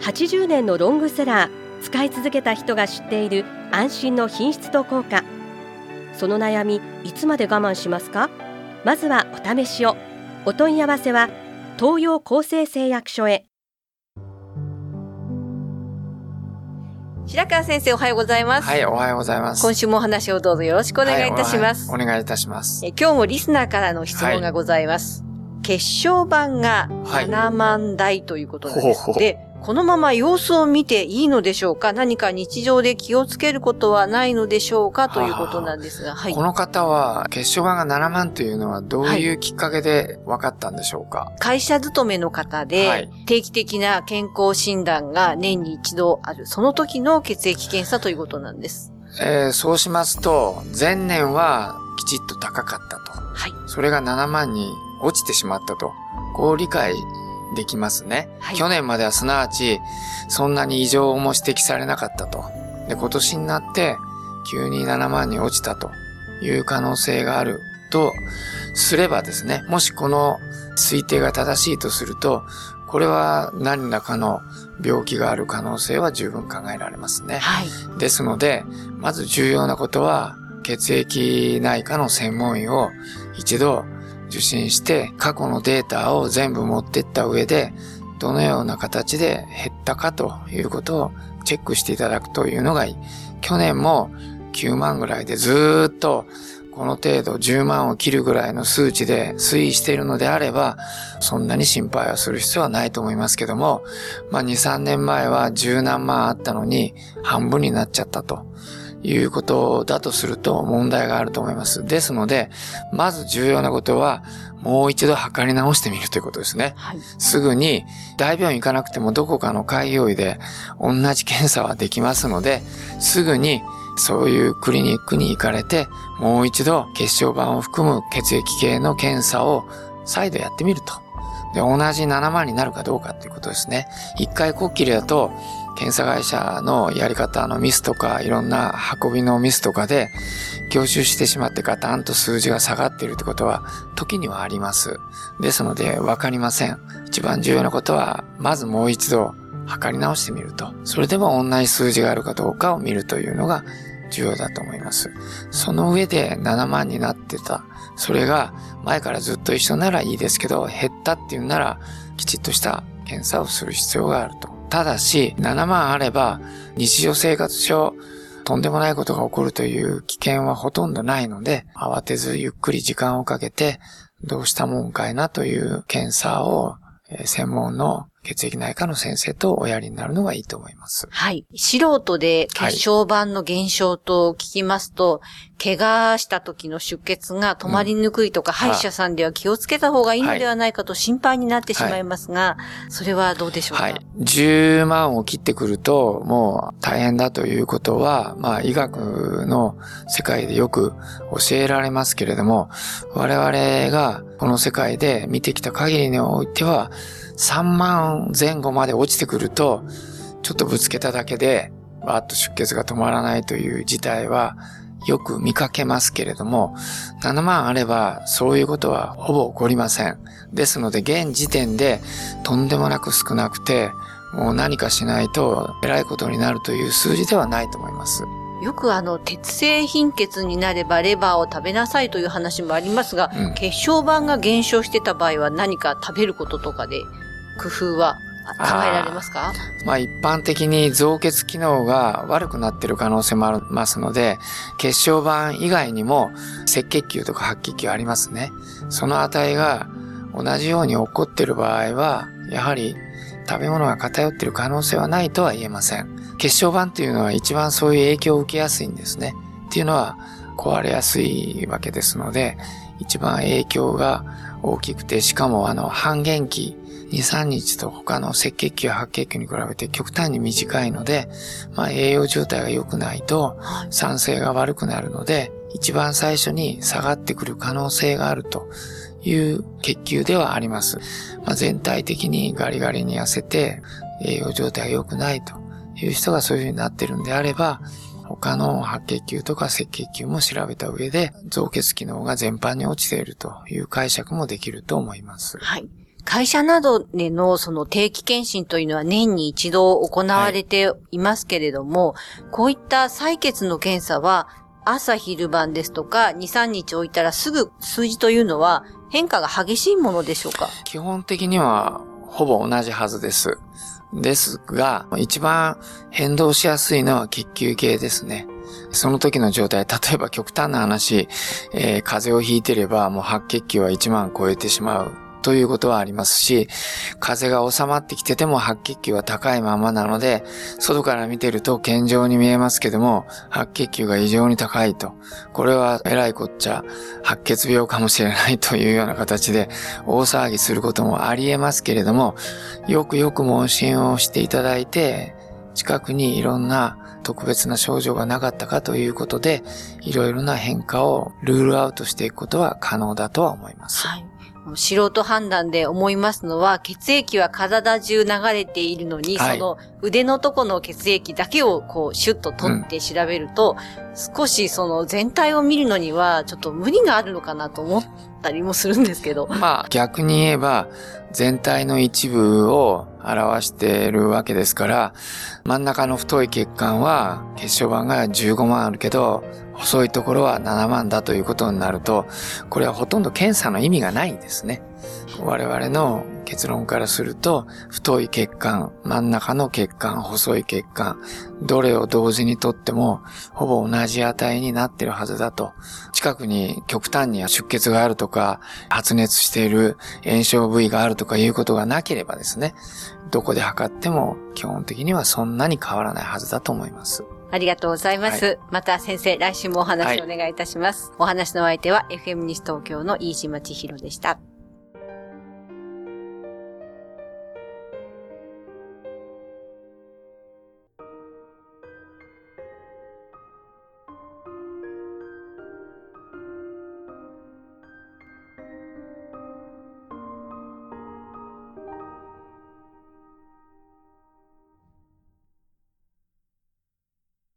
80年のロングセラー使い続けた人が知っている安心の品質と効果。その悩みいつまで我慢しますか？まずはお試しを。お問い合わせは東洋厚生製薬所へ。白川先生おはようございます、はい、おはようございます。今週もお話をどうぞよろしくお願いいたします、はいお願いいたします。え今日もリスナーからの質問がございます、血小板がはい7万台ということなんです、ほうほうでこのまま様子を見ていいのでしょうか？何か日常で気をつけることはないのでしょうかということなんですが、はいこ。の方は、血小板が7万というのはどういうきっかけで分かったんでしょうか、会社勤めの方で、はい定期的な健康診断が年に一度ある、その時の血液検査ということなんです。えーそうしますと、前年はきちっと高かったと。はい。それが7万に落ちてしまったと。こう理解できますね。はい去年まではすなわち、そんなに異常も指摘されなかったと。で、今年になって、急に7万に落ちたという可能性があるとすればですね、もしこの推定が正しいとすると、これは何らかの病気がある可能性は十分考えられますね。はい。ですので、まず重要なことは、血液内科の専門医を一度受診して、過去のデータを全部持ってった上で、どのような形で減ったかということをチェックしていただくというのがいい。去年も9万ぐらいでずっとこの程度10万を切るぐらいの数値で推移しているのであれば、そんなに心配はする必要はないと思いますけども、まあ2、3年前は10何万あったのに半分になっちゃったということだとすると問題があると思います。ですので、まず重要なことはもう一度測り直してみるということですね。はい。すぐに大病院行かなくてもどこかの開業医で同じ検査はできますので、すぐにそういうクリニックに行かれて、もう一度血小板を含む血液系の検査を再度やってみると。で、同じ7万になるかどうかということですね。一回こっきりだと、検査会社のやり方のミスとか、いろんな運びのミスとかで、凝集してしまってガタンと数字が下がっているってことは、時にはあります。ですので、わかりません。一番重要なことは、まずもう一度、測り直してみると。それでも同じ数字があるかどうかを見るというのが重要だと思います。その上で7万になってた。それが前からずっと一緒ならいいですけど、減ったっていうなら、きちっとした検査をする必要があると。ただし、7万あれば、日常生活上、とんでもないことが起こるという危険はほとんどないので、慌てずゆっくり時間をかけて、どうしたもんかいなという検査を、専門の血液内科の先生とおやりになるのがいいと思います。はい。素人で血小板の減少と聞きますと、怪我した時の出血が止まりにくいとか、歯医者さんでは気をつけた方がいいのではないかと心配になってしまいますが、それはどうでしょうか？はい。10万を切ってくると、もう大変だということは、まあ医学の世界でよく教えられますけれども、我々がこの世界で見てきた限りにおいては、3万前後まで落ちてくると、ちょっとぶつけただけで、わーっと出血が止まらないという事態は、よく見かけますけれども、7万あればそういうことはほぼ起こりません。ですので現時点でとんでもなく少なくて、もう何かしないと偉いことになるという数字ではないと思います。よくあの、鉄性貧血になればレバーを食べなさいという話もありますが、うん血小板が減少してた場合は何か食べることとかで工夫は考えられますか？まあ一般的に造血機能が悪くなっている可能性もありますので、血小板以外にも赤血球とか白血球ありますね。その値が同じように起こっている場合は、やはり食べ物が偏っている可能性はないとは言えません。血小板っていうのは一番そういう影響を受けやすいんですね。っていうのは壊れやすいわけですので、一番影響が大きくて、しかもあの半減期2、3日と他の赤血球や白血球に比べて極端に短いので、まあ、栄養状態が良くないと酸性が悪くなるので、一番最初に下がってくる可能性があるという血球ではあります。まあ、全体的にガリガリに痩せて栄養状態が良くないという人がそういう風になってるんであれば、他の白血球とか赤血球も調べた上で、造血機能が全般に落ちているという解釈もできると思います。はい。会社などでのその定期検診というのは年に一度行われていますけれども、はい、こういった採血の検査は朝昼晩ですとか2、3日置いたらすぐ数字というのは変化が激しいものでしょうか？基本的にはほぼ同じはずです。ですが、一番変動しやすいのは血球系ですね。その時の状態、例えば極端な話、えー、風邪をひいてればもう白血球は1万超えてしまうということはありますし、風が収まってきてても白血球は高いままなので、外から見てると健常に見えますけども、白血球が異常に高いと。これは偉いこっちゃ、白血病かもしれないというような形で大騒ぎすることもあり得ますけれども、よくよく問診をしていただいて、近くにいろんな特別な症状がなかったかということで、いろいろな変化をルールアウトしていくことは可能だとは思います。はい素人判断で思いますのは、血液は体中流れているのに、はい、その腕のとこの血液だけをこうシュッと取って調べると、うん、少しその全体を見るのにはちょっと無理があるのかなと思ったりもするんですけど。まあ逆に言えば、全体の一部を表しているわけですから、真ん中の太い血管は血小板が15万あるけど、細いところは7万だということになると、これはほとんど検査の意味がないんですね。我々の結論からすると、太い血管、真ん中の血管、細い血管、どれを同時にとっても、ほぼ同じ値になってるはずだと。近くに極端に出血があるとか、発熱している炎症部位があるとかいうことがなければですね、どこで測っても基本的にはそんなに変わらないはずだと思います。ありがとうございます。はい、また先生、来週もお話をお願いいたします。はい、お話の相手は FM 西東京の飯島千尋でした。